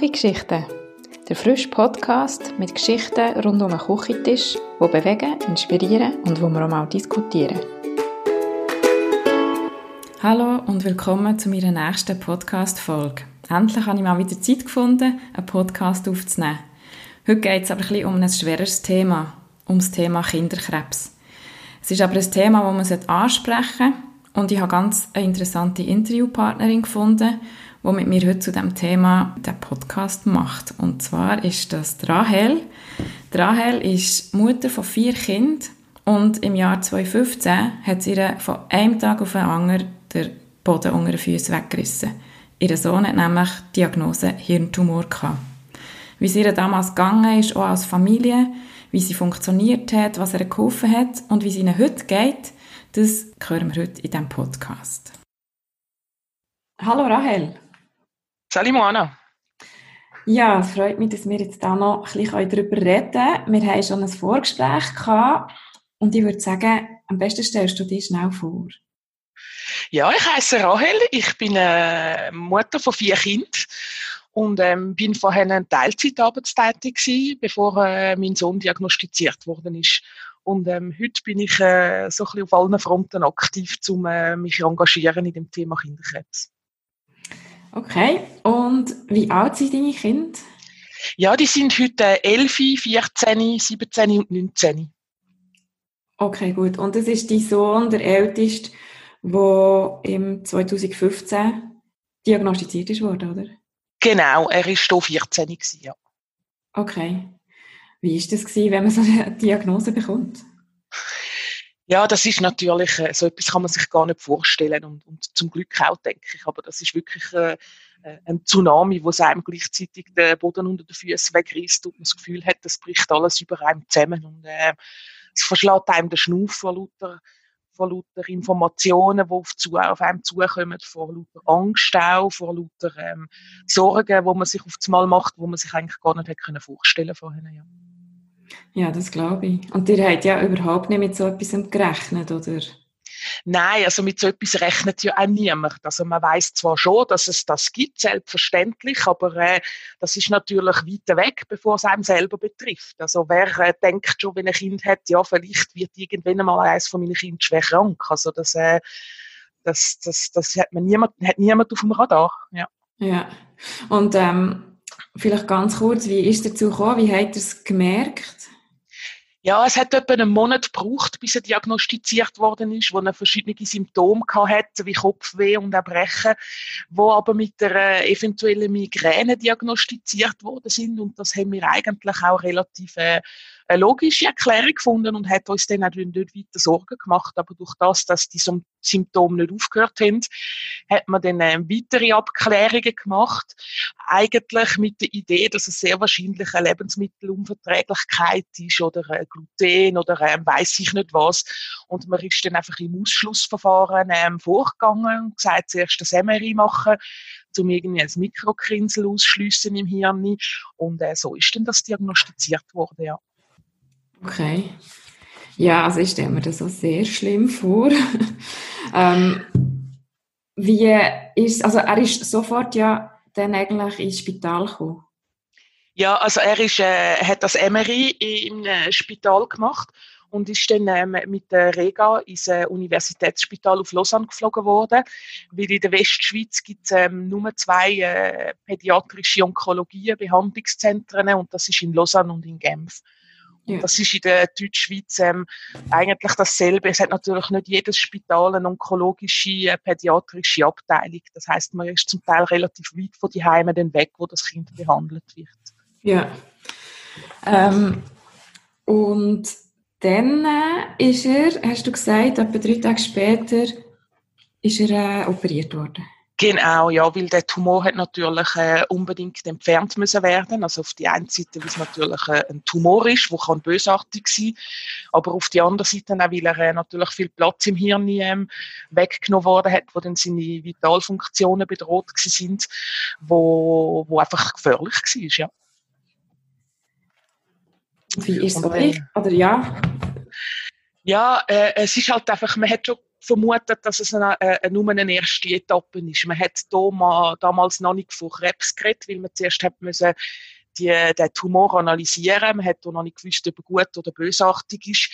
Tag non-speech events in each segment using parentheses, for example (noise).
Küchengeschichten, der frische Podcast mit Geschichten rund um den Küchentisch, die bewegen, inspirieren und wo wir auch mal diskutieren. Hallo und willkommen zu meiner nächsten Podcast-Folge. Endlich habe ich mal wieder Zeit gefunden, einen Podcast aufzunehmen. Heute geht es aber ein um ein schweres Thema, um das Thema Kinderkrebs. Es ist aber ein Thema, das man ansprechen sollte und ich habe ganz eine interessante Interviewpartnerin gefunden, die mit mir heute zu dem Thema den Podcast macht. Und zwar ist das Rahel. Rahel ist Mutter von vier Kindern und im Jahr 2015 hat sie ihr von einem Tag auf den anderen den Boden unter den Füßen weggerissen. Ihr Sohn hat nämlich die Diagnose Hirntumor gehabt. Wie es ihr damals gegangen ist, auch als Familie, wie sie funktioniert hat, was ihr geholfen hat und wie es ihnen heute geht, das hören wir heute in diesem Podcast. Hallo Rahel. Salut Moana. Ja, es freut mich, dass wir jetzt da noch ein bisschen darüber reden können. Wir haben schon ein Vorgespräch gehabt und ich würde sagen, am besten stellst du dich schnell vor. Ja, ich heiße Rahel, ich bin äh, Mutter von vier Kindern und ähm, bin vorher in Teilzeitarbeitstätig gewesen, bevor äh, mein Sohn diagnostiziert worden ist. Und ähm, heute bin ich äh, so ein bisschen auf allen Fronten aktiv, um äh, mich engagieren in dem Thema Kinderkrebs. Okay, und wie alt sind deine Kinder? Ja, die sind heute 11, 14, 17 und 19. Okay, gut. Und das ist dein Sohn, der älteste, der im 2015 diagnostiziert ist worden, oder? Genau, er war hier 14 gewesen, ja. Okay. Wie war das gewesen, wenn man so eine Diagnose bekommt? Ja, das ist natürlich, äh, so etwas kann man sich gar nicht vorstellen und, und zum Glück auch, denke ich. Aber das ist wirklich äh, äh ein Tsunami, wo es einem gleichzeitig den Boden unter den Füßen wegreißt und man das Gefühl hat, das bricht alles über einem zusammen und äh, es verschlägt einem den Schnuff vor lauter, vor lauter Informationen, die auf, zu, auf einem zukommen, vor lauter Angst auch, vor lauter ähm, Sorgen, wo man sich auf einmal macht, wo man sich eigentlich gar nicht hätte vorstellen vorher. Ja. Ja, das glaube ich. Und ihr habt ja überhaupt nicht mit so etwas gerechnet, oder? Nein, also mit so etwas rechnet ja auch niemand. Also man weiß zwar schon, dass es das gibt, selbstverständlich, aber äh, das ist natürlich weiter weg, bevor es einem selber betrifft. Also wer äh, denkt schon, wenn ein Kind hat, ja, vielleicht wird irgendwann einmal eines von meinen Kindern schwer krank. Also das, äh, das, das, das hat, man niemand, hat niemand auf dem Radar. Ja. ja. Und ähm, vielleicht ganz kurz, wie ist es dazu gekommen? Wie habt ihr es gemerkt? Ja, es hat etwa einen Monat gebraucht, bis er diagnostiziert worden ist, wo er verschiedene Symptome hatte, wie Kopfweh und Erbrechen, wo aber mit der eventuellen Migräne diagnostiziert worden sind. Und das haben wir eigentlich auch relativ äh, eine logische Erklärung gefunden und hat uns dann auch nicht weiter Sorgen gemacht. Aber durch das, dass die Symptome nicht aufgehört haben, hat man dann äh, weitere Abklärungen gemacht. Eigentlich mit der Idee, dass es sehr wahrscheinlich eine Lebensmittelunverträglichkeit ist oder ein Gluten oder ähm, weiß ich nicht was. Und man ist dann einfach im Ausschlussverfahren ähm, vorgegangen und gesagt, zuerst das MRI machen, um irgendwie ein Mikrokrinsel ausschliessen im Hirn. Und äh, so ist dann das diagnostiziert worden, ja. Okay. Ja, also ich stelle mir das so sehr schlimm vor. (laughs) ähm, wie ist, also er ist sofort ja dann eigentlich ins Spital gekommen? Ja, also er ist, äh, hat das MRI im äh, Spital gemacht und ist dann ähm, mit der Rega ins äh, Universitätsspital auf Lausanne geflogen worden, weil in der Westschweiz gibt es ähm, nur zwei äh, pädiatrische Onkologie, Behandlungszentren und das ist in Lausanne und in Genf. Ja. Das ist in der Deutschschweiz ähm, eigentlich dasselbe. Es hat natürlich nicht jedes Spital eine onkologische, äh, pädiatrische Abteilung. Das heißt, man ist zum Teil relativ weit von die Heime weg, wo das Kind behandelt wird. Ja. Ähm, und dann äh, ist er, hast du gesagt, etwa drei Tage später ist er äh, operiert worden. Genau, ja, weil der Tumor hat natürlich äh, unbedingt entfernt müssen werden. Also auf die eine Seite, weil es natürlich äh, ein Tumor ist, der kann bösartig sein, aber auf die andere Seite auch, weil er äh, natürlich viel Platz im Hirn ähm, weggenommen worden hat, wo dann seine Vitalfunktionen bedroht sind, wo, wo einfach gefährlich war, ja. Wie ist es? Oder ja? Ja, äh, es ist halt einfach, man hat schon vermutet, dass es eine, äh, nur eine erste Etappe ist. Man hat damals noch nicht von Krebs geredet, weil man zuerst hat müssen die, den Tumor analysieren. Man hat noch nicht gewusst, ob er gut oder bösartig ist.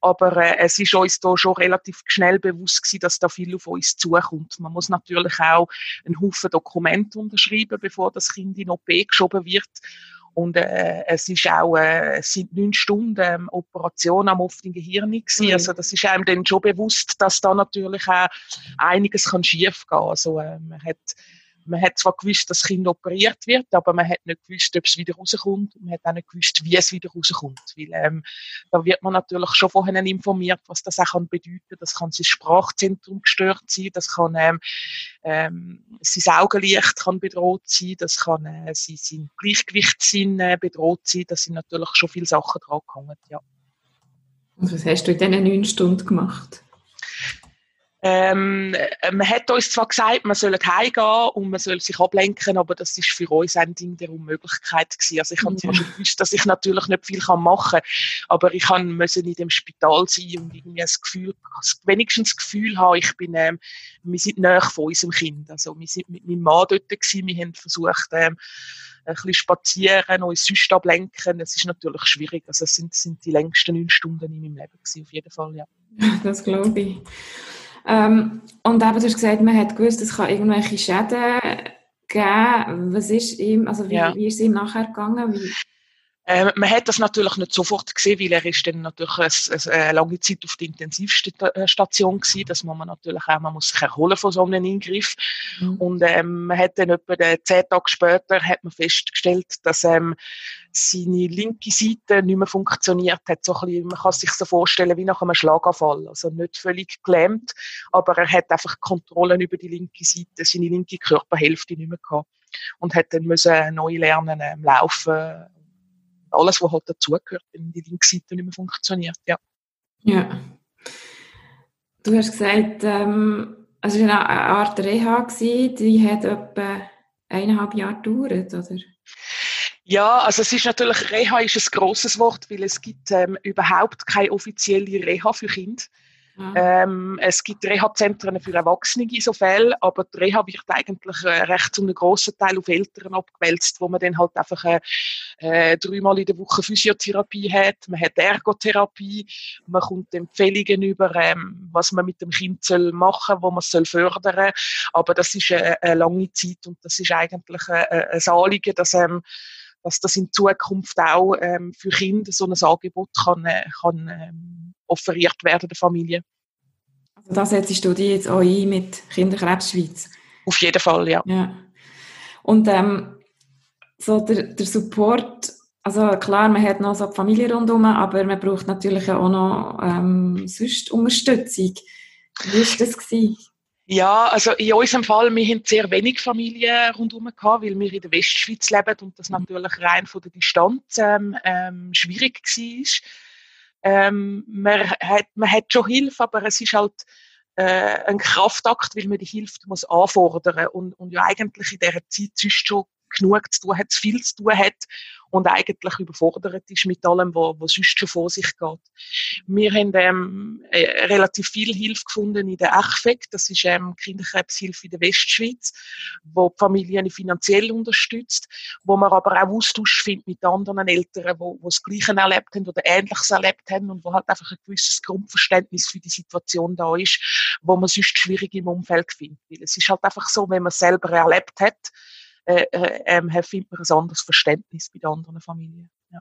Aber äh, es ist uns da schon relativ schnell bewusst gewesen, dass da viel auf uns zukommt. Man muss natürlich auch einen Haufen Dokumente unterschreiben, bevor das Kind in OP geschoben wird. Und äh, es ist auch, äh, es sind neun Stunden ähm, Operation am offenen Gehirn gewesen. Mhm. Also das ist einem dann schon bewusst, dass da natürlich auch einiges kann schief gehen. Also äh, man hat man hat zwar gewusst, dass das Kind operiert wird, aber man hat nicht gewusst, ob es wieder rauskommt. Man hat auch nicht gewusst, wie es wieder rauskommt. Weil, ähm, da wird man natürlich schon vorher informiert, was das auch bedeuten kann. Das kann sein Sprachzentrum gestört sein, das kann ähm, ähm, sein Augenlicht kann bedroht sein, das kann äh, sein, sein Gleichgewichtssinn äh, bedroht sein. Das sind natürlich schon viele Sachen dran gehangen, ja. Und was hast du in diesen neun Stunden gemacht? Ähm, man hat uns zwar gesagt, man soll heimgehen und man soll sich ablenken, aber das ist für uns ein Ding der Unmöglichkeit gewesen. Also ich habe zwar schon gewusst, dass ich natürlich nicht viel machen kann, aber ich müssen in dem Spital sein und irgendwie das Gefühl, wenigstens das Gefühl haben, ich bin, ähm, wir sind näher von unserem Kind. Also wir sind mit meinem Mann dort gewesen, wir haben versucht, ähm, ein bisschen spazieren, uns sonst ablenken. Es ist natürlich schwierig. Also es sind, sind die längsten neun Stunden in meinem Leben gewesen, auf jeden Fall, ja. (laughs) Das glaube ich. Ähm, und eben, du hast gesagt, man hat gewusst, es kann irgendwelche Schäden geben. Was ist ihm, also wie, ja. wie ist es ihm nachher gegangen? Wie? Ähm, man hat das natürlich nicht sofort gesehen, weil er ist dann natürlich eine, eine lange Zeit auf der Intensivstation gewesen. Das muss man natürlich auch, man muss sich erholen von so einem Eingriff. Mhm. Und ähm, man hat dann etwa zehn Tage später hat man festgestellt, dass ähm, seine linke Seite nicht mehr funktioniert hat. So ein bisschen, man kann sich so vorstellen wie nach einem Schlaganfall. Also nicht völlig gelähmt, aber er hat einfach Kontrollen über die linke Seite, seine linke Körperhälfte nicht mehr gehabt. Und hat dann müssen neu lernen, ähm, laufen alles, was halt dazugehört, wenn die linke Seite nicht mehr funktioniert, ja. Ja. Du hast gesagt, ähm, also es war eine Art Reha, gewesen, die hat etwa eineinhalb Jahre gedauert, oder? Ja, also es ist natürlich, Reha ist ein grosses Wort, weil es gibt ähm, überhaupt keine offizielle Reha für Kinder. Ähm, es gibt Reha-Zentren für Erwachsene in so Fällen, aber die Reha wird eigentlich äh, recht zu einem grossen Teil auf Eltern abgewälzt, wo man dann halt einfach äh, äh, dreimal in der Woche Physiotherapie hat, man hat Ergotherapie, man kommt Empfehlungen über, ähm, was man mit dem Kind soll machen, wo man soll fördern, aber das ist eine, eine lange Zeit und das ist eigentlich äh, äh, ein Anliegen, dass ähm, dass das in Zukunft auch ähm, für Kinder so ein Angebot kann, äh, kann ähm, offeriert werden der Familie. Also da setzt du dich jetzt auch ein mit Kinderkrebs Schweiz? Auf jeden Fall, ja. ja. Und ähm, so der, der Support, also klar, man hat noch so die Familie rundherum, aber man braucht natürlich auch noch ähm, sonst Unterstützung. Wie war das? Gewesen? Ja, also in unserem Fall, wir haben sehr wenig Familien rundherum gehabt, weil wir in der Westschweiz leben und das natürlich rein von der Distanz ähm, ähm, schwierig war. Ähm, man, hat, man hat schon Hilfe, aber es ist halt äh, ein Kraftakt, weil man die Hilfe muss anfordern und, und ja eigentlich in dieser Zeit sonst schon genug zu tun hat, zu viel zu tun hat und eigentlich überfordert ist mit allem, was, sonst schon vor sich geht. Wir haben ähm, äh, relativ viel Hilfe gefunden in der ECHFEG, das ist ähm, Kinderkrebshilfe in der Westschweiz, wo die Familien finanziell unterstützt, wo man aber auch Austausch findet mit anderen Eltern, die das Gleiche erlebt haben oder Ähnliches erlebt haben und wo halt einfach ein gewisses Grundverständnis für die Situation da ist, wo man sonst schwierig im Umfeld findet. Weil es ist halt einfach so, wenn man es selber erlebt hat, äh, äh, ähm, findet man ein anderes Verständnis bei den anderen Familien. Ja.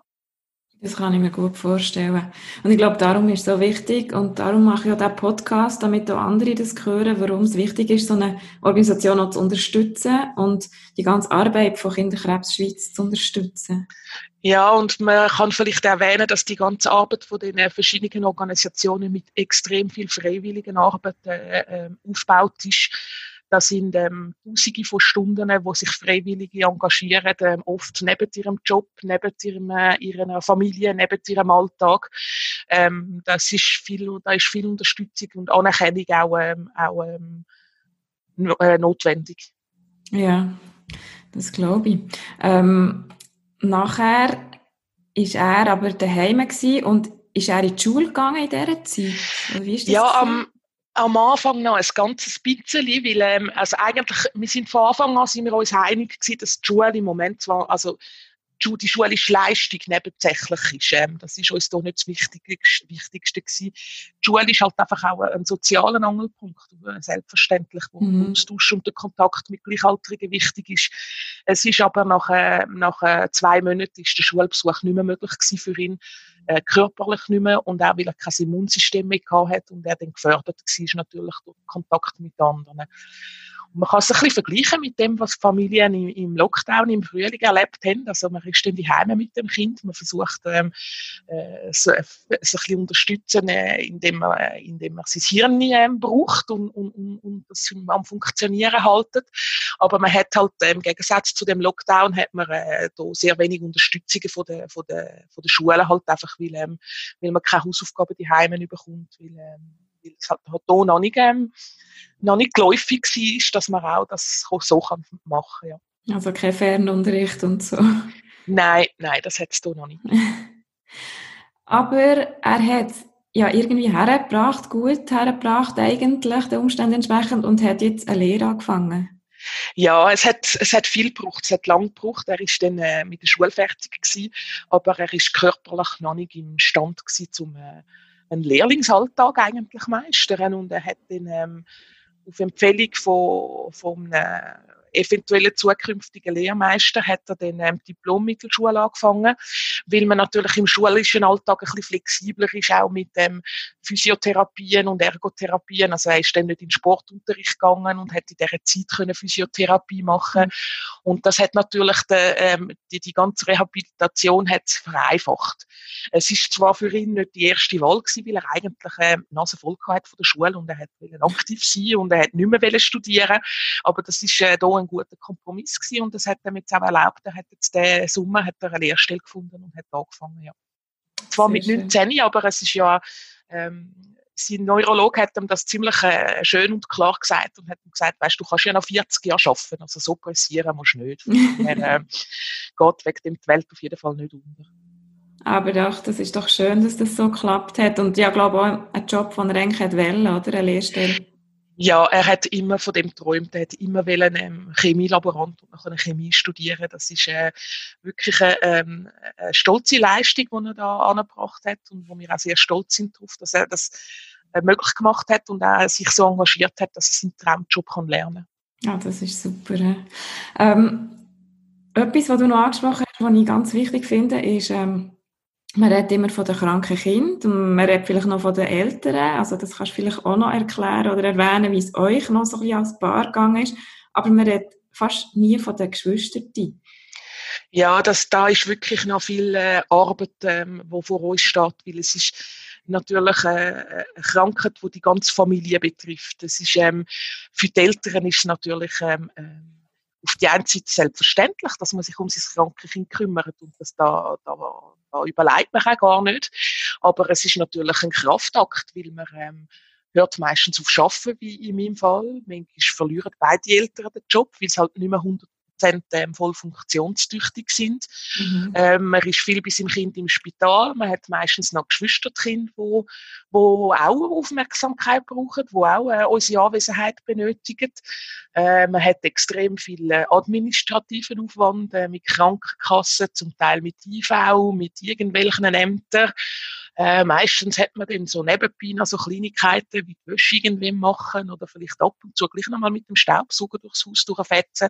Das kann ich mir gut vorstellen. Und ich glaube, darum ist es so wichtig und darum mache ich auch diesen Podcast, damit auch andere das hören, warum es wichtig ist, so eine Organisation auch zu unterstützen und die ganze Arbeit von Kinderkrebs Schweiz zu unterstützen. Ja, und man kann vielleicht erwähnen, dass die ganze Arbeit von den verschiedenen Organisationen mit extrem viel freiwilligen Arbeit äh, äh aufgebaut ist das sind ähm, Tausende von Stunden, wo sich Freiwillige engagieren, ähm, oft neben ihrem Job, neben ihrem, äh, ihrer Familie, neben ihrem Alltag. Ähm, das ist viel, da ist viel Unterstützung und Anerkennung auch, ähm, auch ähm, äh, notwendig. Ja, das glaube ich. Ähm, nachher ist er aber daheim und ist er in die Schule gegangen in dieser Zeit? Ja, am, am Anfang noch ein ganzes bisschen, weil ähm, also eigentlich, wir sind von Anfang an sind wir uns einig gewesen, dass die Schule im Moment zwar, also die schulische Leistung nebensächlich ist. Ähm, das ist uns hier nicht das Wichtigste, Wichtigste gewesen. Die Schule ist halt einfach auch ein sozialer Angelpunkt, selbstverständlich, wo mhm. der Austausch und der Kontakt mit Gleichaltrigen wichtig ist. Es ist aber nach, äh, nach äh, zwei Monaten ist der Schulbesuch nicht mehr möglich gewesen für ihn, äh, körperlich nicht mehr und auch, weil er kein Immunsystem mehr hat und er dann gefördert war, natürlich durch Kontakt mit anderen man kann es ein bisschen vergleichen mit dem, was Familien im, im Lockdown im Frühling erlebt haben. Also man ist dann daheim mit dem Kind, man versucht ähm, äh, so, äh, so ein bisschen unterstützen, äh, indem, man, äh, indem man sein Hirn äh, braucht und, und, und, und das am Funktionieren haltet. Aber man hat halt äh, im Gegensatz zu dem Lockdown hat man äh, da sehr wenig Unterstützung von der, von der, von der Schule halt einfach, weil, ähm, weil man keine Hausaufgaben daheim bekommt, weil, ähm, weil es halt, hier noch nicht ähm, noch nicht geläufig war, dass man auch das so kann machen kann. Ja. Also kein Fernunterricht und so? Nein, nein, das hat es hier noch nicht. (laughs) Aber er hat ja irgendwie hergebracht, gut hergebracht eigentlich, den Umständen entsprechend, und hat jetzt eine Lehre angefangen. Ja, es hat, es hat viel gebraucht, es hat lang gebraucht. Er ist dann äh, mit der Schule fertig gewesen, aber er ist körperlich noch nicht im Stand gewesen, um äh, einen Lehrlingsalltag eigentlich meistern. Und er hat dann ähm, auf Empfehlung von, von einem eventuellen zukünftigen Lehrmeister hat er dann ähm, Diplom-Mittelschule angefangen, weil man natürlich im schulischen Alltag ein bisschen flexibler ist, auch mit ähm, Physiotherapien und Ergotherapien. Also er ist dann nicht in den Sportunterricht gegangen und hätte in dieser Zeit können Physiotherapie machen mhm. Und das hat natürlich die, ähm, die, die ganze Rehabilitation hat vereinfacht. Es ist zwar für ihn nicht die erste Wahl gewesen, weil er eigentlich äh, Nase voll hat von der Schule und er hat aktiv sein und er hat nicht mehr studieren aber das ist äh, da ein guter Kompromiss gewesen und das hat er jetzt auch erlaubt. Er hat jetzt den Sommer hat er eine Lehrstelle gefunden und hat angefangen, ja. Zwar Sehr mit 19, schön. aber es ist ja, ähm, sein Neurolog hat ihm das ziemlich äh, schön und klar gesagt und hat ihm gesagt, weißt du, kannst ja noch 40 Jahre arbeiten, also so pressieren musst du nicht. er, (laughs) äh, geht wegen dem die Welt auf jeden Fall nicht unter. Aber doch, das ist doch schön, dass das so geklappt hat und ja, glaube auch ein Job, den er eigentlich wollte, oder? Eine Lehrstelle. Ja, er hat immer von dem geträumt. Er hat immer wollen, ähm, Chemielaborant und nachher Chemie studieren. Das ist äh, wirklich eine, ähm, eine stolze Leistung, die er da angebracht hat und wo wir auch sehr stolz sind darauf, dass er das äh, möglich gemacht hat und auch sich so engagiert hat, dass er seinen Traumjob kann lernen kann. Ja, das ist super. Ähm, etwas, was du noch angesprochen hast, was ich ganz wichtig finde, ist, ähm, man redet immer von den kranken Kindern man redet vielleicht noch von den Eltern. Also das kannst du vielleicht auch noch erklären oder erwähnen, wie es euch noch so ein bisschen als Paar gegangen ist. Aber man redet fast nie von den Geschwistern. Ja, das, da ist wirklich noch viel äh, Arbeit, ähm, wo vor uns steht, weil es ist natürlich äh, eine Krankheit, die die ganze Familie betrifft. Es ist, ähm, für die Eltern ist es natürlich ähm, äh, auf die einen Seite selbstverständlich, dass man sich um sein krankes Kind kümmert und dass da, da da überlegt man auch gar nicht. Aber es ist natürlich ein Kraftakt, weil man ähm, hört meistens auf Schaffen, wie in meinem Fall. Manchmal verlieren beide Eltern den Job, weil es halt nicht mehr 100 ähm, voll funktionstüchtig sind. Mhm. Ähm, man ist viel bei seinem Kind im Spital. Man hat meistens noch Geschwisterkinder, wo, wo auch Aufmerksamkeit brauchen, wo auch äh, unsere Anwesenheit benötigen. Äh, man hat extrem viel äh, administrativen Aufwand äh, mit Krankenkassen, zum Teil mit IV, mit irgendwelchen Ämtern. Äh, meistens hat man dann so nebenbei noch so Kleinigkeiten wie die Wäsche irgendwie machen oder vielleicht ab und zu gleich nochmal mit dem Staubsauger durchs Haus durchfetzen.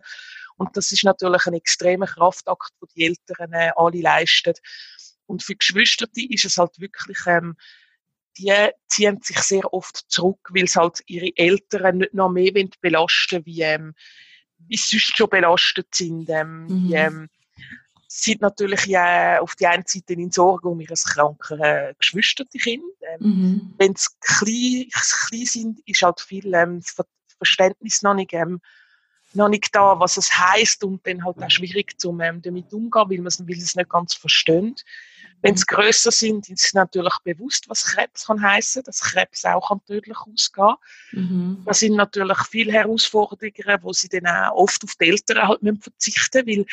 Und das ist natürlich ein extremer Kraftakt, den die Eltern äh, alle leisten. Und für Geschwister ist es halt wirklich, ähm, die ziehen sich sehr oft zurück, weil sie halt ihre Eltern nicht noch mehr belasten wie, ähm, wie sie sonst schon belastet sind. Ähm, mhm. wie, ähm, sind natürlich ja auf die einen Seite in Sorge um ihr krankes äh, Geschwisterkind. Ähm, mhm. Wenn sie klein, klein sind, ist halt viel ähm, das Verständnis noch nicht ähm, noch nicht da, was es heißt und dann halt auch schwierig zum ähm, damit umgehen, weil man es, nicht ganz versteht. Wenn es grösser sind, ist es natürlich bewusst, was Krebs kann heißen, dass Krebs auch kann tödlich ausgehen. Mhm. Das sind natürlich viele Herausforderungen, wo sie dann auch oft auf die Eltern halt müssen verzichten, weil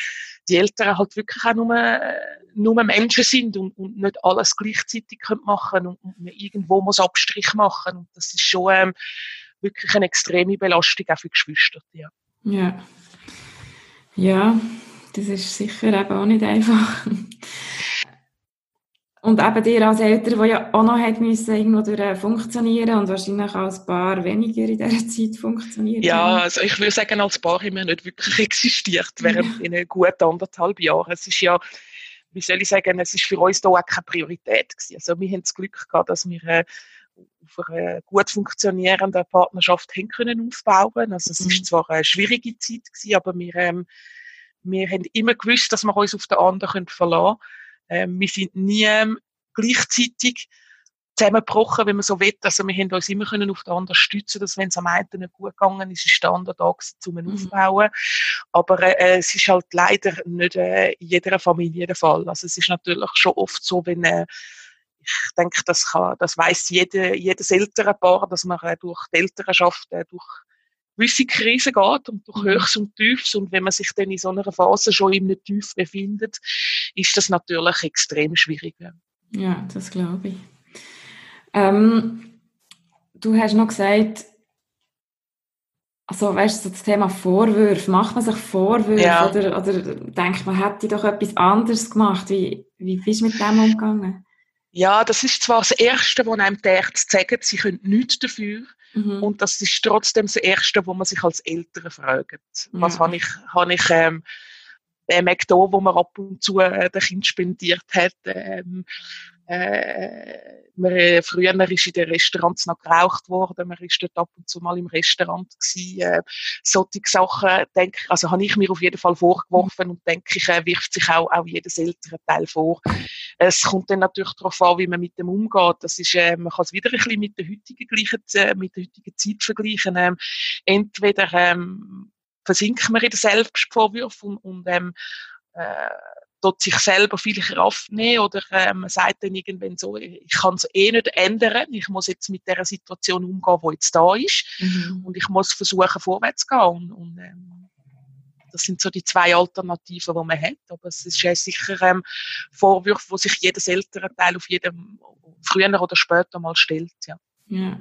die Eltern halt wirklich auch nur, äh, nur Menschen sind und, und nicht alles gleichzeitig können machen und, und man irgendwo muss Abstrich machen. Und das ist schon ähm, wirklich eine extreme Belastung auch für Geschwister. Ja. Ja. Ja, das ist sicher eben auch nicht einfach. Und eben dir als Eltern, die ja auch noch hat müssen, irgendwo durch funktionieren und wahrscheinlich als Paar weniger in dieser Zeit funktioniert Ja, also ich würde sagen, als Paar haben wir nicht wirklich (laughs) existiert während ja. in gut anderthalb Jahren. Es ist ja, wie soll ich sagen, es ist für uns da auch keine Priorität gewesen. Also wir haben das Glück gehabt, dass wir äh, auf einer gut funktionierenden Partnerschaft hin können aufbauen. Also es mhm. ist zwar eine schwierige Zeit gewesen, aber wir, ähm, wir haben immer gewusst, dass wir uns auf den anderen verlassen können ähm, wir sind nie ähm, gleichzeitig zusammengebrochen, wenn man so will. Also wir haben uns immer können auf den anderen stützen, dass wenn es am einen nicht gut gegangen ist, ist der andere da um mhm. aufbauen. Aber äh, es ist halt leider nicht äh, in jeder Familie der Fall. Also es ist natürlich schon oft so, wenn äh, ich denke, das, kann, das weiß jede, jedes ältere Paar, dass man äh, durch die Elternschaft, äh, durch gewisse Krisen geht und durch mhm. Höchst und Tiefs. Und wenn man sich dann in so einer Phase schon in einem Tief befindet, ist das natürlich extrem schwierig. Ja, das glaube ich. Ähm, du hast noch gesagt, also weißt du, das Thema Vorwürfe, macht man sich Vorwürfe ja. oder, oder denkt man, hätte doch etwas anderes gemacht? Wie, wie bist du mit dem umgegangen? Ja, das ist zwar das Erste, was einem die Ärzte sagen, sie können nichts dafür. Mhm. Und das ist trotzdem das Erste, wo man sich als Eltern fragt. Was mhm. habe ich, habe ich ähm, äh, McDo, wo man ab und zu äh, den Kind spendiert hat. Ähm, äh, man, äh, früher ist in den Restaurants noch geraucht worden, man ist dort ab und zu mal im Restaurant gewesen. Äh, solche Sachen, denke also habe ich mir auf jeden Fall vorgeworfen und denke ich, äh, wirft sich auch, auch jedes ältere Teil vor. Es kommt dann natürlich darauf an, wie man mit dem umgeht. Das ist, äh, man kann es wieder ein bisschen mit der heutigen, gleichen, äh, mit der heutigen Zeit vergleichen. Ähm, entweder ähm, versinkt man in den Selbstvorwürfen und, und ähm, äh, dort sich selber viel Kraft nehmen oder äh, man sagt dann irgendwann so, ich kann es eh nicht ändern, ich muss jetzt mit der Situation umgehen, die jetzt da ist mhm. und ich muss versuchen, vorwärts zu gehen und, und ähm, das sind so die zwei Alternativen, die man hat. Aber es ist ja sicher ähm, Vorwürfe, wo sich jedes ältere Teil auf jedem früher oder später mal stellt. Ja. ja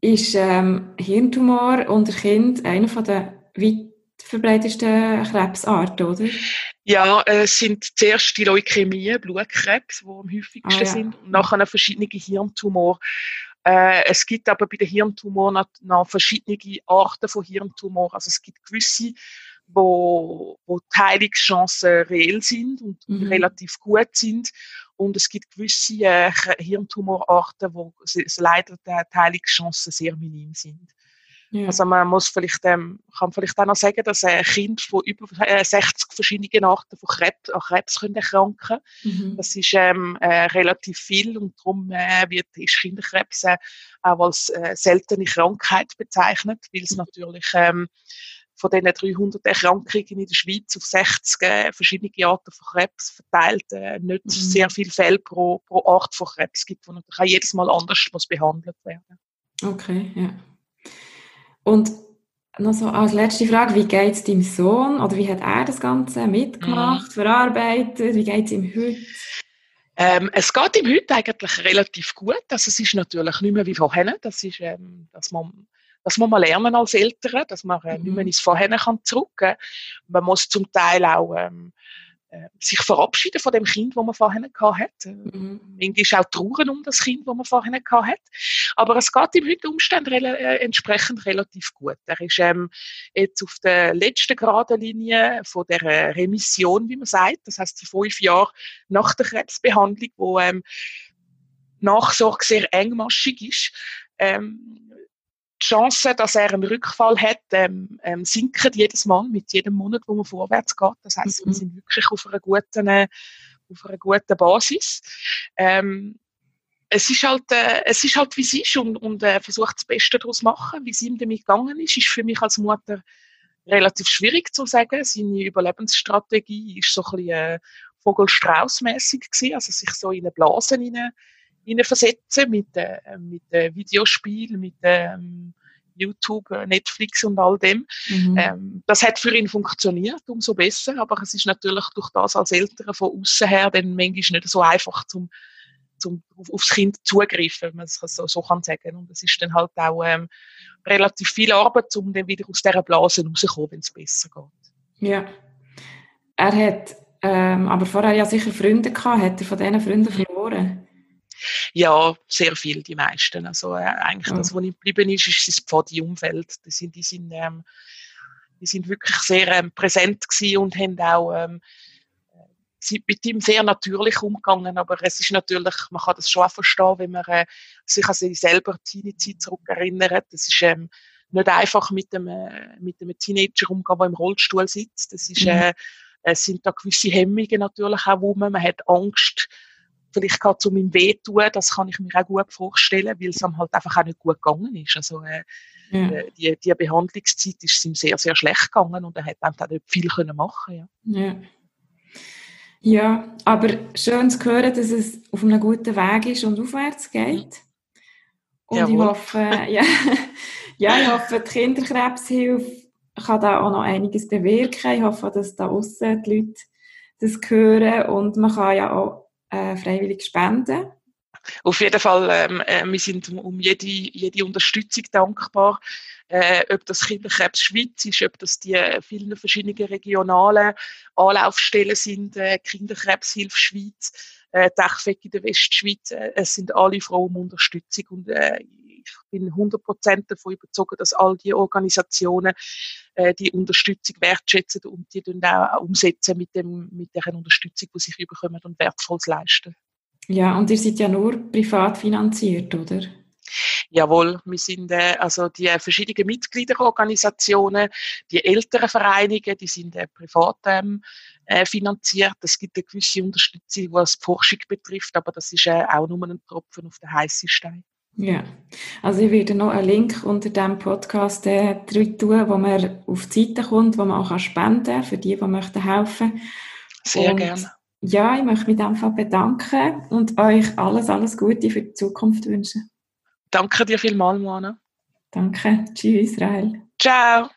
ist ähm, Hirntumor unter Kind einer der weit verbreitetsten Krebsarten, oder? Ja, es sind zuerst die Leukämie, Blutkrebs, die am häufigsten ah, ja. sind, und nachher verschiedene Hirntumore. Äh, es gibt aber bei den Hirntumoren noch, noch verschiedene Arten von Hirntumoren. Also es gibt gewisse, wo, wo die Heilungschancen reell sind und mhm. relativ gut sind. Und es gibt gewisse äh, Hirntumorarten, wo leider die Heilungschancen sehr minim sind. Ja. Also man muss vielleicht, ähm, kann vielleicht auch noch sagen, dass ein Kind von über äh, 60 verschiedenen Arten von Krebs, an Krebs können erkranken mhm. Das ist ähm, äh, relativ viel und darum äh, wird ist Kinderkrebs äh, auch als äh, seltene Krankheit bezeichnet, weil es mhm. natürlich ähm, von diesen 300 Erkrankungen in der Schweiz auf 60 äh, verschiedene Arten von Krebs verteilt äh, nicht mhm. sehr viel Fälle pro, pro Art von Krebs gibt, wo natürlich auch jedes Mal anders muss behandelt werden. Okay, ja. Und noch so als letzte Frage, wie geht es deinem Sohn oder wie hat er das Ganze mitgemacht, mhm. verarbeitet, wie geht es ihm heute? Ähm, es geht ihm heute eigentlich relativ gut. Also es ist natürlich nicht mehr wie vorher. Das ist, ähm, dass man das muss man lernen als Eltern, dass man äh, nicht mehr mhm. ins Vorher kann zurückgehen kann. Man muss zum Teil auch ähm, äh, sich verabschieden von dem Kind, das man vorher hatte. Mhm. Manchmal ist auch trauern um das Kind, das man vorher hatte. Aber es geht ihm heute Umständen re äh, entsprechend relativ gut. Er ist ähm, jetzt auf der letzten geraden Linie von der Remission, wie man sagt. Das heißt, die fünf Jahre nach der Krebsbehandlung, wo ähm, Nachsorge sehr engmaschig ist. Ähm, die Chance, dass er einen Rückfall hat, ähm, ähm, sinken jedes Mal mit jedem Monat, wo man vorwärts geht. Das heißt, mhm. wir sind wirklich auf einer guten, äh, auf einer guten Basis. Ähm, es ist halt, äh, es ist halt, wie es ist und, und äh, versucht das Beste daraus zu machen, wie es ihm damit gegangen ist, ist für mich als Mutter relativ schwierig zu sagen. Seine Überlebensstrategie ist so ein bisschen äh, Vogelstrauß-mässig gewesen, also sich so in eine Blase hinein, hinein versetzen mit, äh, mit äh, Videospielen, mit ähm, YouTube, äh, Netflix und all dem. Mhm. Ähm, das hat für ihn funktioniert, umso besser, aber es ist natürlich durch das als Eltern von außen her dann manchmal nicht so einfach zum zum aufs Kind zugreifen, wenn man es so, so kann sagen. Und es ist dann halt auch ähm, relativ viel Arbeit, um dann wieder aus dieser Blase rauszukommen, wenn es besser geht. Ja. Er hat ähm, aber vorher ja sicher Freunde gehabt. Hat er von diesen Freunden verloren? Ja, sehr viel, die meisten. Also äh, eigentlich oh. das, was ihm geblieben ist, ist sein Pfadi-Umfeld. Die sind, die sind, ähm, die sind wirklich sehr ähm, präsent gewesen und haben auch ähm, sind mit ihm sehr natürlich umgegangen, aber es ist natürlich, man kann das schon verstehen, wenn man äh, sich an sich selber Teenie-Zeit zurückerinnert. Das ist ähm, nicht einfach mit einem, äh, mit einem Teenager umgehen, der im Rollstuhl sitzt. Das ist, mhm. äh, es sind da gewisse Hemmungen natürlich auch rum. Man hat Angst, vielleicht gerade zu meinem Weh tun. Das kann ich mir auch gut vorstellen, weil es ihm halt einfach auch nicht gut gegangen ist. Also, äh, ja. Äh, die, die Behandlungszeit ist ihm sehr, sehr schlecht gegangen und er hat einfach nicht viel können machen. Ja. ja. Ja, aber schön zu hören, dass es auf einem guten Weg ist und aufwärts geht. Und Jawohl. ich hoffe, (laughs) ja, ja, ich hoffe, die Kinderkrebshilfe kann da auch noch einiges bewirken. Ich hoffe, dass da außen die Leute das hören und man kann ja auch äh, freiwillig spenden. Auf jeden Fall, ähm, äh, wir sind um jede, jede Unterstützung dankbar äh, ob das Kinderkrebs Schweiz ist, ob das die vielen verschiedenen regionalen Anlaufstellen sind, äh, Kinderkrebshilfe Schweiz, äh, Dachfeck in der Westschweiz, äh, es sind alle froh um Unterstützung und äh, ich bin 100% davon überzeugt, dass all die Organisationen äh, die Unterstützung wertschätzen und die dann auch umsetzen mit, dem, mit der Unterstützung, die sich überkommen und Wertvolles leisten. Ja, und ihr seid ja nur privat finanziert, oder? Jawohl, wir sind äh, also die verschiedenen Mitgliederorganisationen, die älteren Vereinigungen, die sind äh, privat ähm, äh, finanziert. Es gibt eine gewisse Unterstützung, was die Forschung betrifft, aber das ist äh, auch nur ein Tropfen auf den heißen Stein. Ja, also ich werde noch einen Link unter dem Podcast äh, tun, wo man auf die Seite kommt, wo man auch spenden kann, für die, die möchten helfen. Sehr und, gerne. Ja, ich möchte mich in dem Fall bedanken und euch alles, alles Gute für die Zukunft wünschen. Danke dir vielmals, Moana. Danke. Tschüss, Israel. Ciao.